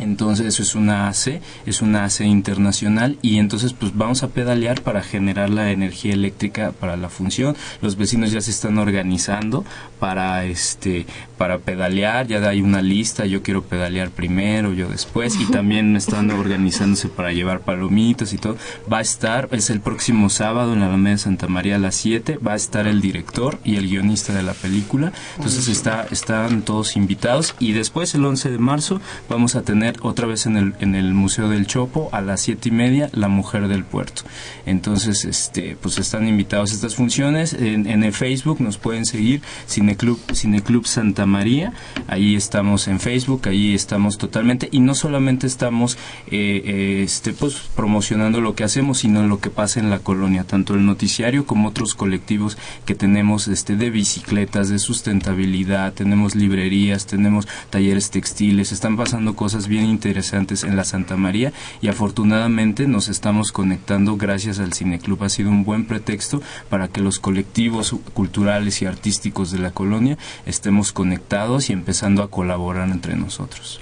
Entonces eso es una AC, es una AC internacional y entonces pues vamos a pedalear para generar la energía eléctrica para la función. Los vecinos ya se están organizando para este para pedalear, ya hay una lista, yo quiero pedalear primero, yo después y [LAUGHS] también están organizándose para llevar palomitas y todo. Va a estar es el próximo sábado en la Alameda de Santa María a las 7, va a estar el director y el guionista de la película. Entonces está están todos invitados y después el 11 de marzo vamos a tener otra vez en el, en el Museo del Chopo a las siete y media La Mujer del Puerto. Entonces, este, pues están invitados a estas funciones. En, el Facebook nos pueden seguir Cineclub, Cineclub Santa María. Ahí estamos en Facebook, ahí estamos totalmente. Y no solamente estamos eh, eh, este, pues, promocionando lo que hacemos, sino lo que pasa en la colonia, tanto el noticiario como otros colectivos que tenemos este, de bicicletas, de sustentabilidad, tenemos librerías, tenemos talleres textiles, están pasando cosas bien interesantes en la Santa María y afortunadamente nos estamos conectando gracias al Cineclub. Ha sido un buen pretexto para que los colectivos culturales y artísticos de la colonia estemos conectados y empezando a colaborar entre nosotros.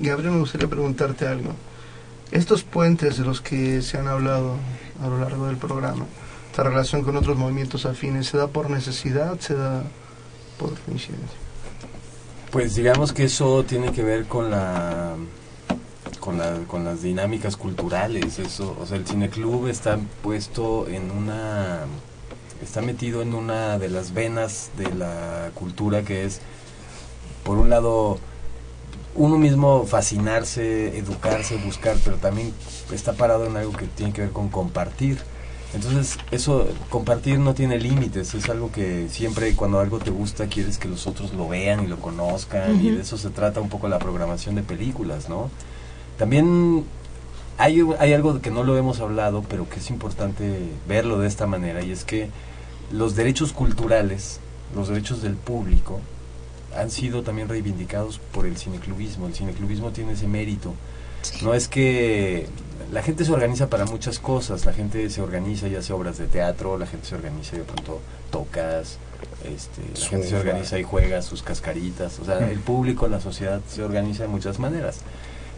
Gabriel, me gustaría preguntarte algo. Estos puentes de los que se han hablado a lo largo del programa, esta relación con otros movimientos afines, ¿se da por necesidad? ¿Se da por coincidencia? Pues digamos que eso tiene que ver con la con, con las dinámicas culturales, eso, o sea, el cineclub está puesto en una está metido en una de las venas de la cultura que es por un lado uno mismo fascinarse, educarse, buscar, pero también está parado en algo que tiene que ver con compartir. Entonces, eso, compartir no tiene límites, es algo que siempre cuando algo te gusta quieres que los otros lo vean y lo conozcan, y de eso se trata un poco la programación de películas, ¿no? También hay, hay algo que no lo hemos hablado, pero que es importante verlo de esta manera, y es que los derechos culturales, los derechos del público, han sido también reivindicados por el cineclubismo. El cineclubismo tiene ese mérito. No es que la gente se organiza para muchas cosas, la gente se organiza y hace obras de teatro, la gente se organiza y de pronto tocas, este, la gente se organiza y juega sus cascaritas, o sea, el público, la sociedad se organiza de muchas maneras.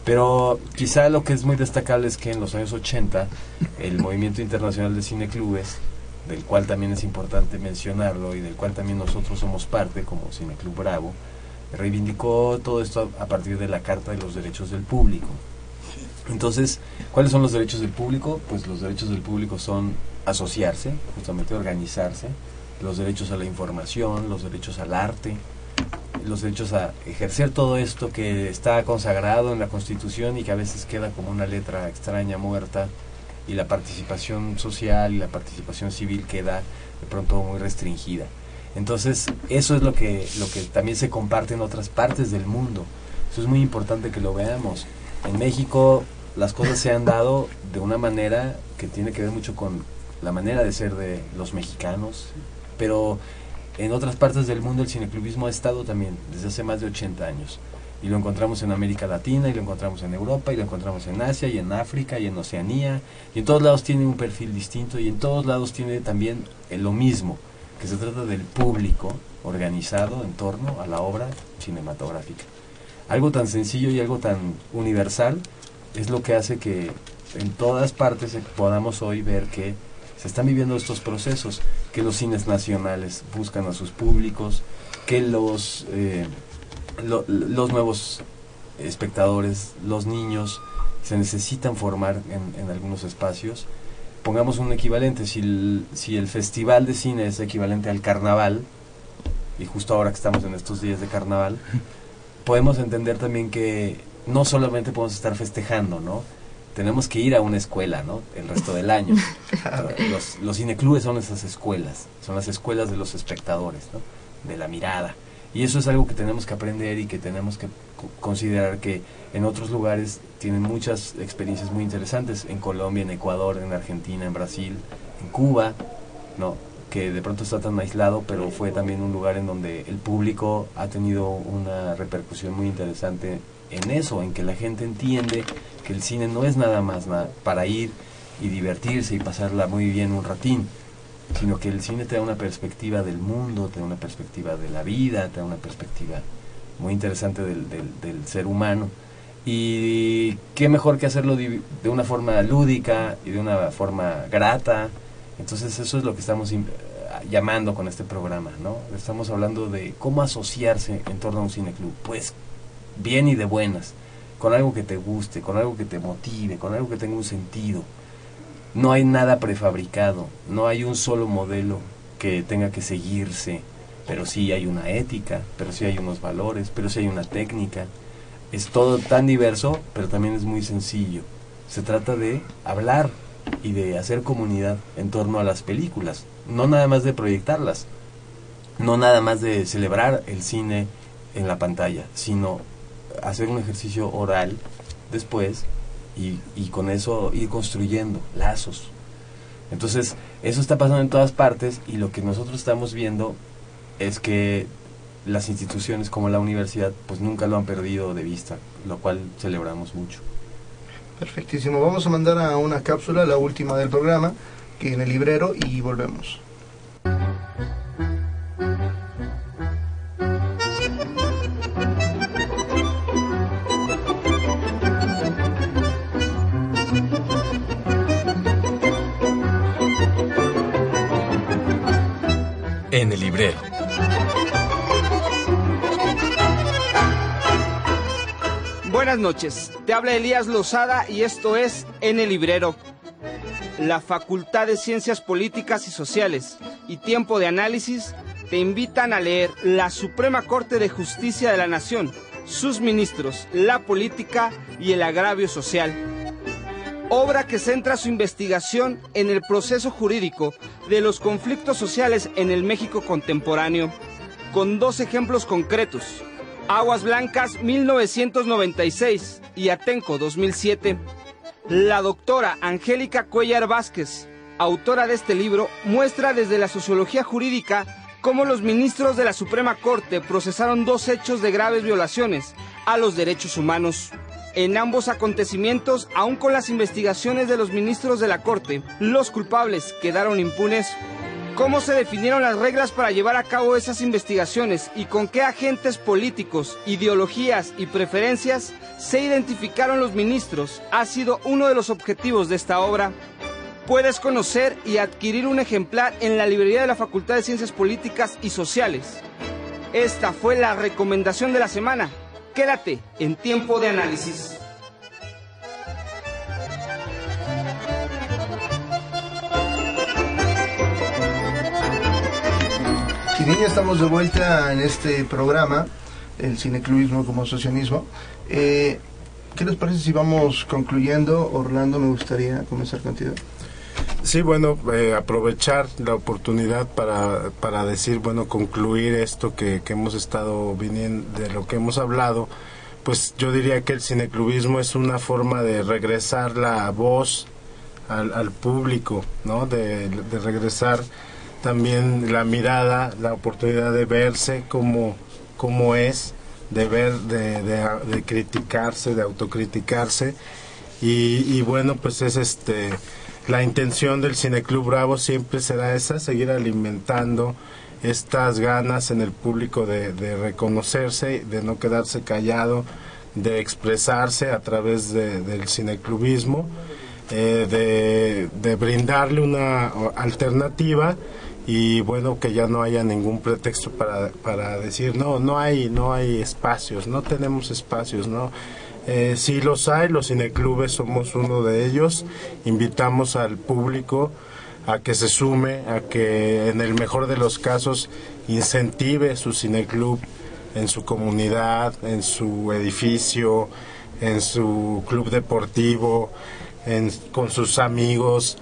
Pero quizá lo que es muy destacable es que en los años 80 el [LAUGHS] movimiento internacional de cineclubes, del cual también es importante mencionarlo y del cual también nosotros somos parte como Cineclub Bravo, reivindicó todo esto a partir de la Carta de los Derechos del Público. Entonces, ¿cuáles son los derechos del público? Pues los derechos del público son asociarse, justamente organizarse, los derechos a la información, los derechos al arte, los derechos a ejercer todo esto que está consagrado en la Constitución y que a veces queda como una letra extraña, muerta, y la participación social y la participación civil queda de pronto muy restringida. Entonces, eso es lo que, lo que también se comparte en otras partes del mundo. Eso es muy importante que lo veamos. En México las cosas se han dado de una manera que tiene que ver mucho con la manera de ser de los mexicanos, pero en otras partes del mundo el cineclubismo ha estado también desde hace más de 80 años. Y lo encontramos en América Latina, y lo encontramos en Europa, y lo encontramos en Asia, y en África, y en Oceanía. Y en todos lados tiene un perfil distinto, y en todos lados tiene también lo mismo, que se trata del público organizado en torno a la obra cinematográfica. Algo tan sencillo y algo tan universal es lo que hace que en todas partes podamos hoy ver que se están viviendo estos procesos, que los cines nacionales buscan a sus públicos, que los, eh, los nuevos espectadores, los niños, se necesitan formar en, en, algunos espacios. Pongamos un equivalente, si el, si el festival de cine es equivalente al carnaval, y justo ahora que estamos en estos días de carnaval, [LAUGHS] podemos entender también que no solamente podemos estar festejando, ¿no? Tenemos que ir a una escuela, ¿no? El resto del año. [LAUGHS] los, los cineclubes son esas escuelas, son las escuelas de los espectadores, ¿no? De la mirada. Y eso es algo que tenemos que aprender y que tenemos que considerar que en otros lugares tienen muchas experiencias muy interesantes, en Colombia, en Ecuador, en Argentina, en Brasil, en Cuba, ¿no? que de pronto está tan aislado, pero fue también un lugar en donde el público ha tenido una repercusión muy interesante en eso, en que la gente entiende que el cine no es nada más para ir y divertirse y pasarla muy bien un ratín, sino que el cine te da una perspectiva del mundo, te da una perspectiva de la vida, te da una perspectiva muy interesante del, ser humano Y qué mejor que hacerlo de una forma lúdica y de una forma grata. Entonces eso es lo que estamos llamando con este programa, ¿no? Estamos hablando de cómo asociarse en torno a un cineclub. Pues bien y de buenas, con algo que te guste, con algo que te motive, con algo que tenga un sentido. No hay nada prefabricado, no hay un solo modelo que tenga que seguirse, pero sí hay una ética, pero sí hay unos valores, pero sí hay una técnica es todo tan diverso, pero también es muy sencillo. Se trata de hablar y de hacer comunidad en torno a las películas, no nada más de proyectarlas, no nada más de celebrar el cine en la pantalla, sino hacer un ejercicio oral después y, y con eso ir construyendo lazos. Entonces, eso está pasando en todas partes y lo que nosotros estamos viendo es que las instituciones como la universidad pues nunca lo han perdido de vista, lo cual celebramos mucho. Perfectísimo. Vamos a mandar a una cápsula, la última del programa, que en el librero y volvemos. Buenas noches, te habla Elías Lozada y esto es En el Librero. La Facultad de Ciencias Políticas y Sociales y Tiempo de Análisis te invitan a leer La Suprema Corte de Justicia de la Nación, sus ministros, la política y el agravio social. Obra que centra su investigación en el proceso jurídico de los conflictos sociales en el México contemporáneo, con dos ejemplos concretos Aguas Blancas 1996 y Atenco 2007. La doctora Angélica Cuellar Vázquez, autora de este libro, muestra desde la sociología jurídica cómo los ministros de la Suprema Corte procesaron dos hechos de graves violaciones a los derechos humanos. En ambos acontecimientos, aun con las investigaciones de los ministros de la Corte, los culpables quedaron impunes ¿Cómo se definieron las reglas para llevar a cabo esas investigaciones y con qué agentes políticos, ideologías y preferencias se identificaron los ministros? Ha sido uno de los objetivos de esta obra. Puedes conocer y adquirir un ejemplar en la librería de la Facultad de Ciencias Políticas y Sociales. Esta fue la recomendación de la semana. Quédate en tiempo de análisis. Ya estamos de vuelta en este programa, el cineclubismo como asociacionismo. Eh, ¿Qué les parece si vamos concluyendo? Orlando, me gustaría comenzar contigo. Sí, bueno, eh, aprovechar la oportunidad para, para decir, bueno, concluir esto que, que hemos estado viniendo, de lo que hemos hablado, pues yo diría que el cineclubismo es una forma de regresar la voz al, al público, ¿no? De, de regresar también la mirada, la oportunidad de verse como, como es, de ver, de, de, criticarse, de autocriticarse. Y, y, bueno, pues es este la intención del Cineclub Bravo siempre será esa, seguir alimentando estas ganas en el público de, reconocerse, de no quedarse callado, de expresarse a través de, del cineclubismo, eh, de brindarle una alternativa y bueno que ya no haya ningún pretexto para, para decir no no hay no hay espacios no tenemos espacios no eh, sí los hay los cineclubes somos uno de ellos invitamos al público a que se sume a que en el mejor de los casos incentive su cineclub en su comunidad en su edificio en su club deportivo en, con sus amigos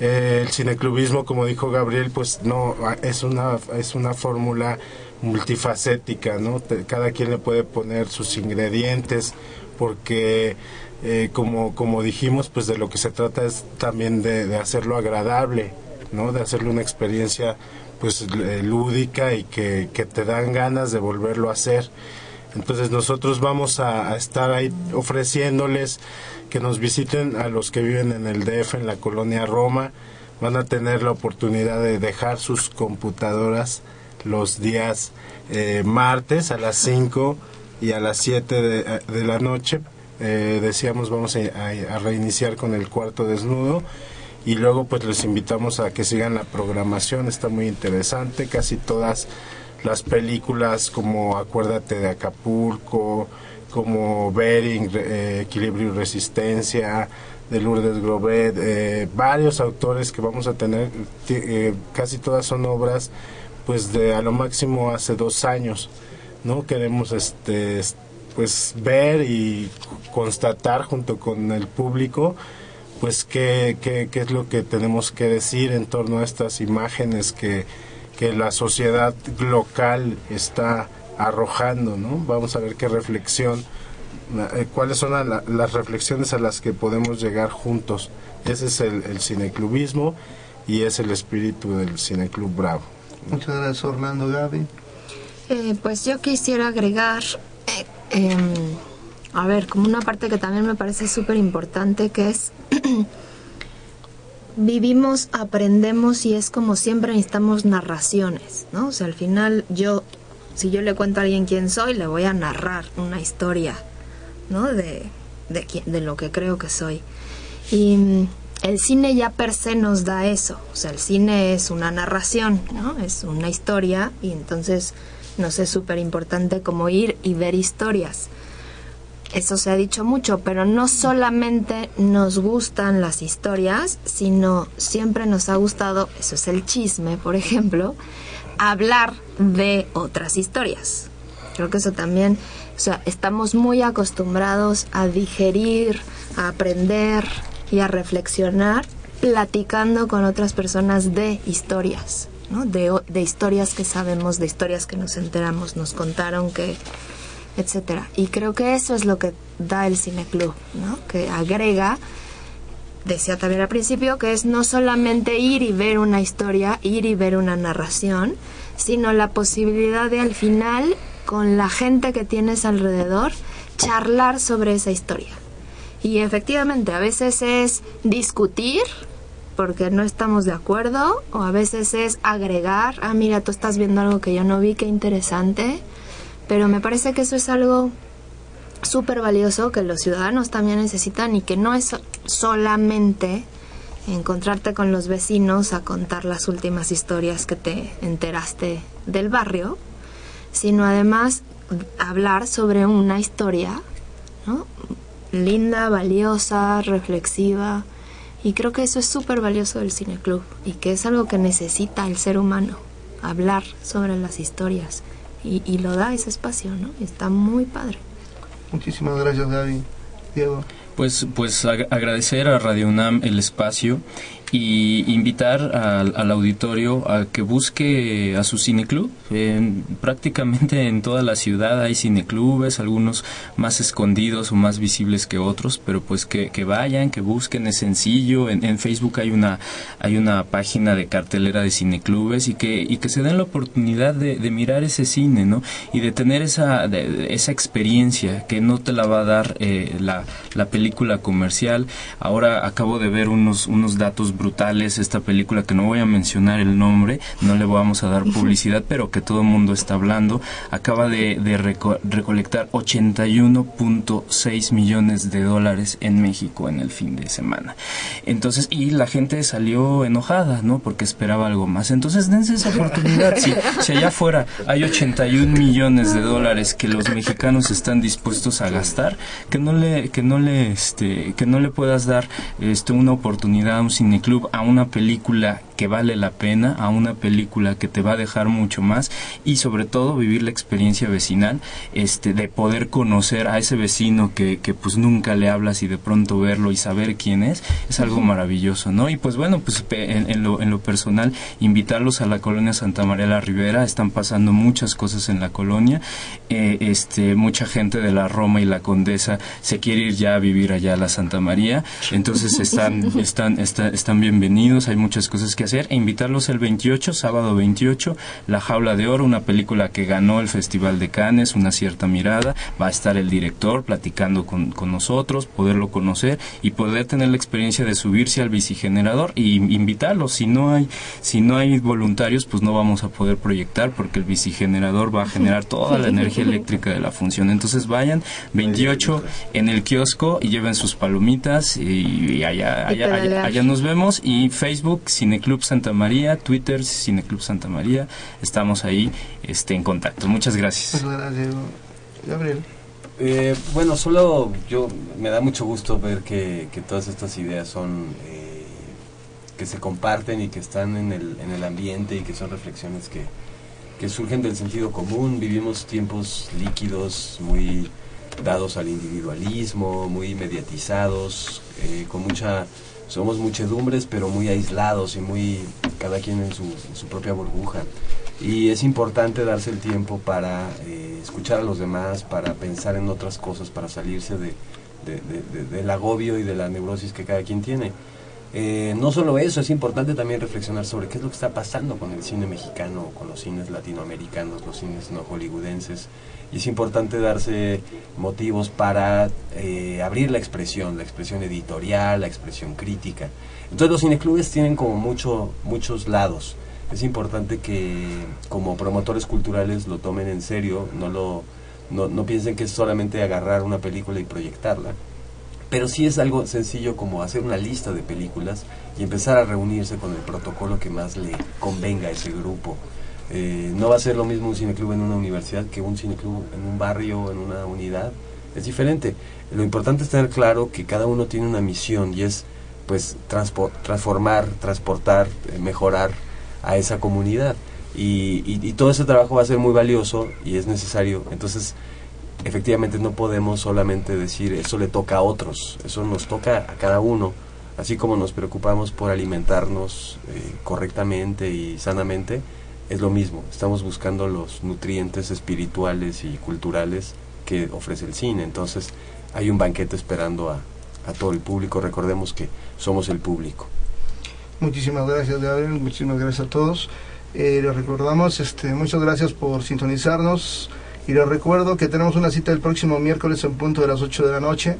el cineclubismo, como dijo Gabriel, pues no es una es una fórmula multifacética, ¿no? Cada quien le puede poner sus ingredientes porque eh, como como dijimos, pues de lo que se trata es también de, hacerlo agradable, ¿no? De hacerlo una experiencia pues eh, lúdica y que, que te dan ganas de volverlo a hacer. Entonces nosotros vamos a estar ahí ofreciéndoles que nos visiten a los que viven en el DF, en la colonia Roma. Van a tener la oportunidad de dejar sus computadoras los días eh, martes a las 5 y a las 7 de, la noche. Eh, decíamos vamos a reiniciar con el cuarto desnudo. Y luego pues les invitamos a que sigan la programación, está muy interesante, casi todas las películas como Acuérdate de Acapulco, como Bering, eh, Equilibrio y Resistencia, de Lourdes Grobet, eh, varios autores que vamos a tener, eh, casi todas son obras pues de a lo máximo hace dos años, ¿no? Queremos este pues ver y constatar junto con el público pues qué, qué, qué es lo que tenemos que decir en torno a estas imágenes que, que la sociedad local está arrojando, ¿no? Vamos a ver qué reflexión, eh, cuáles son la, las reflexiones a las que podemos llegar juntos. Ese es el, el cineclubismo y es el espíritu del Cineclub Bravo. Muchas gracias, Orlando Gaby. Eh, pues yo quisiera agregar, eh, eh, a ver, como una parte que también me parece súper importante, que es [CLEARS THROAT] vivimos, aprendemos y es como siempre necesitamos narraciones, ¿no? O sea, al final yo, si yo le cuento a alguien quién soy, le voy a narrar una historia, ¿no? De, de, de lo que creo que soy. Y mm, el cine ya per se nos da eso, o sea, el cine es una narración, ¿no? Es una historia y entonces nos es súper importante como ir y ver historias eso se ha dicho mucho, pero no solamente nos gustan las historias, sino siempre nos ha gustado, eso es el chisme, por ejemplo, hablar de otras historias. Creo que eso también, o sea, estamos muy acostumbrados a digerir, a aprender y a reflexionar platicando con otras personas de historias, ¿no? De, de historias que sabemos, de historias que nos enteramos, nos contaron que etcétera. Y creo que eso es lo que da el cineclub, ¿no? Que agrega, decía también al principio, que es no solamente ir y ver una historia, ir y ver una narración, sino la posibilidad de al final, con la gente que tienes alrededor, charlar sobre esa historia. Y efectivamente, a veces es discutir porque no estamos de acuerdo, o a veces es agregar, ah, mira, tú estás viendo algo que yo no vi, qué interesante pero me parece que eso es algo súper valioso que los ciudadanos también necesitan y que no es solamente encontrarte con los vecinos a contar las últimas historias que te enteraste del barrio, sino además hablar sobre una historia ¿no? linda, valiosa, reflexiva. Y creo que eso es súper valioso del cineclub y que es algo que necesita el ser humano, hablar sobre las historias y, y lo da ese espacio, ¿no? Está muy padre. Muchísimas gracias, Gaby. Diego. Pues, pues ag agradecer a Radio UNAM el espacio y invitar al, al, auditorio a que busque a su cineclub. En, prácticamente en toda la ciudad hay cineclubes, algunos más escondidos o más visibles que otros, pero pues que, que vayan, que busquen, es sencillo. En, en, Facebook hay una, hay una página de cartelera de cineclubes y que, y que se den la oportunidad de, de mirar ese cine, ¿no? Y de tener esa, de, esa experiencia que no te la va a dar eh, la, la película comercial. Ahora acabo de ver unos, unos datos brutales esta película que no voy a mencionar el nombre, no le vamos a dar publicidad, pero que todo el mundo está hablando, acaba de, de reco recolectar 81.6 millones de dólares en México en el fin de semana. Entonces, y la gente salió enojada, ¿no? Porque esperaba algo más. Entonces, dense esa oportunidad. Si, si allá afuera hay 81 millones de dólares que los mexicanos están dispuestos a gastar, que no le, que no le, este, que no le puedas dar este, una oportunidad a un cineclub a una película que vale la pena, a una película que te va a dejar mucho más y sobre todo vivir la experiencia vecinal, este, de poder conocer a ese vecino que, que pues nunca le hablas y de pronto verlo y saber quién es, es algo maravilloso, ¿no? Y pues bueno, pues en, en, lo, en lo personal, invitarlos a la colonia Santa María la Ribera, están pasando muchas cosas en la colonia, eh, este, mucha gente de la Roma y la Condesa se quiere ir ya a vivir allá a la Santa María, entonces están, [LAUGHS] están, están, están bienvenidos, hay muchas cosas que hacer e invitarlos el 28, sábado 28, La Jaula de Oro, una película que ganó el Festival de Cannes, una cierta mirada. Va a estar el director platicando con, con nosotros, poderlo conocer y poder tener la experiencia de subirse al bicigenerador y invitarlos. Si no hay, si no hay voluntarios, pues no vamos a poder proyectar porque el bicigenerador va a generar toda la energía eléctrica de la función. Entonces vayan 28 en el kiosco y lleven sus palomitas y, allá, allá, allá, nos vemos y Facebook Cineclub Santa María, Twitter Cineclub Santa María, estamos ahí este, en contacto. Muchas gracias. Gabriel. Eh, bueno, solo yo me da mucho gusto ver que, todas estas ideas son eh, que se comparten y que están en el, en el ambiente y que son reflexiones que, que surgen del sentido común. Vivimos tiempos líquidos, muy dados al individualismo, muy mediatizados, eh, con mucha somos muchedumbres pero muy aislados y muy cada quien en su, propia burbuja y es importante darse el tiempo para eh, escuchar a los demás, para pensar en otras cosas, para salirse de, del agobio y de la neurosis que cada quien tiene. Eh, no solo eso, es importante también reflexionar sobre qué es lo que está pasando con el cine mexicano, con los cines latinoamericanos, los cines no hollywoodenses. Y es importante darse motivos para eh, abrir la expresión, la expresión editorial, la expresión crítica. Entonces los cineclubes tienen como mucho, muchos lados es importante que como promotores culturales lo tomen en serio, no, lo, no, no piensen que es solamente agarrar una película y proyectarla, pero sí es algo sencillo como hacer una lista de películas y empezar a reunirse con el protocolo que más le convenga a ese grupo. Eh, no va a ser lo mismo un cineclub en una universidad que un cineclub en un barrio, en una unidad. Es diferente. Lo importante es tener claro que cada uno tiene una misión y es pues transformar, transportar, eh, mejorar a esa comunidad. Y, y, todo ese trabajo va a ser muy valioso y es necesario. Entonces, efectivamente no podemos solamente decir eso le toca a otros, eso nos toca a cada uno. Así como nos preocupamos por alimentarnos eh, correctamente y sanamente, es lo mismo. Estamos buscando los nutrientes espirituales y culturales que ofrece el cine. Entonces, hay un banquete esperando a, a todo el público. Recordemos que somos el público. Muchísimas gracias, Gabriel. Muchísimas gracias a todos. Eh, les recordamos, este, muchas gracias por sintonizarnos. Y les recuerdo que tenemos una cita el próximo miércoles en punto de las 8 de la noche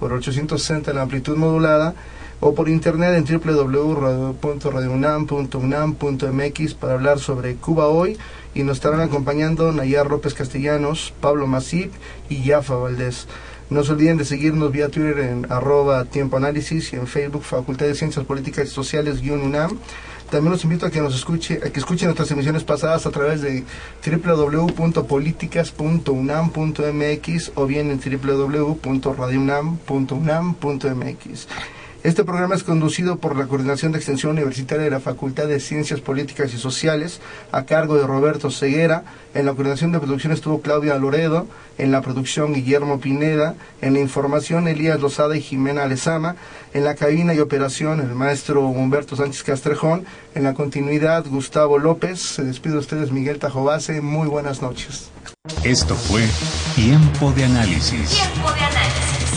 por 860 en amplitud modulada o por internet en www.radiounam.unam.mx para hablar sobre Cuba hoy y nos estarán acompañando Nayar López Castellanos, Pablo Masip y Yafa Valdés. No se olviden de seguirnos vía Twitter en arroba tiempo análisis y en Facebook Facultad de Ciencias Políticas y Sociales UNAM. También los invito a que nos escuche, a que escuchen nuestras emisiones pasadas a través de www.políticas.unam.mx o bien en www.radiounam.unam.mx. Este programa es conducido por la Coordinación de Extensión Universitaria de la Facultad de Ciencias Políticas y Sociales, a cargo de Roberto Ceguera. En la coordinación de producción estuvo Claudia Loredo, en la producción Guillermo Pineda, en la información Elías Lozada y Jimena Lezama, en la cabina y operación el maestro Humberto Sánchez Castrejón, en la continuidad Gustavo López. Se despide de ustedes Miguel Tajobase. Muy buenas noches. Esto fue Tiempo de Análisis. Tiempo de Análisis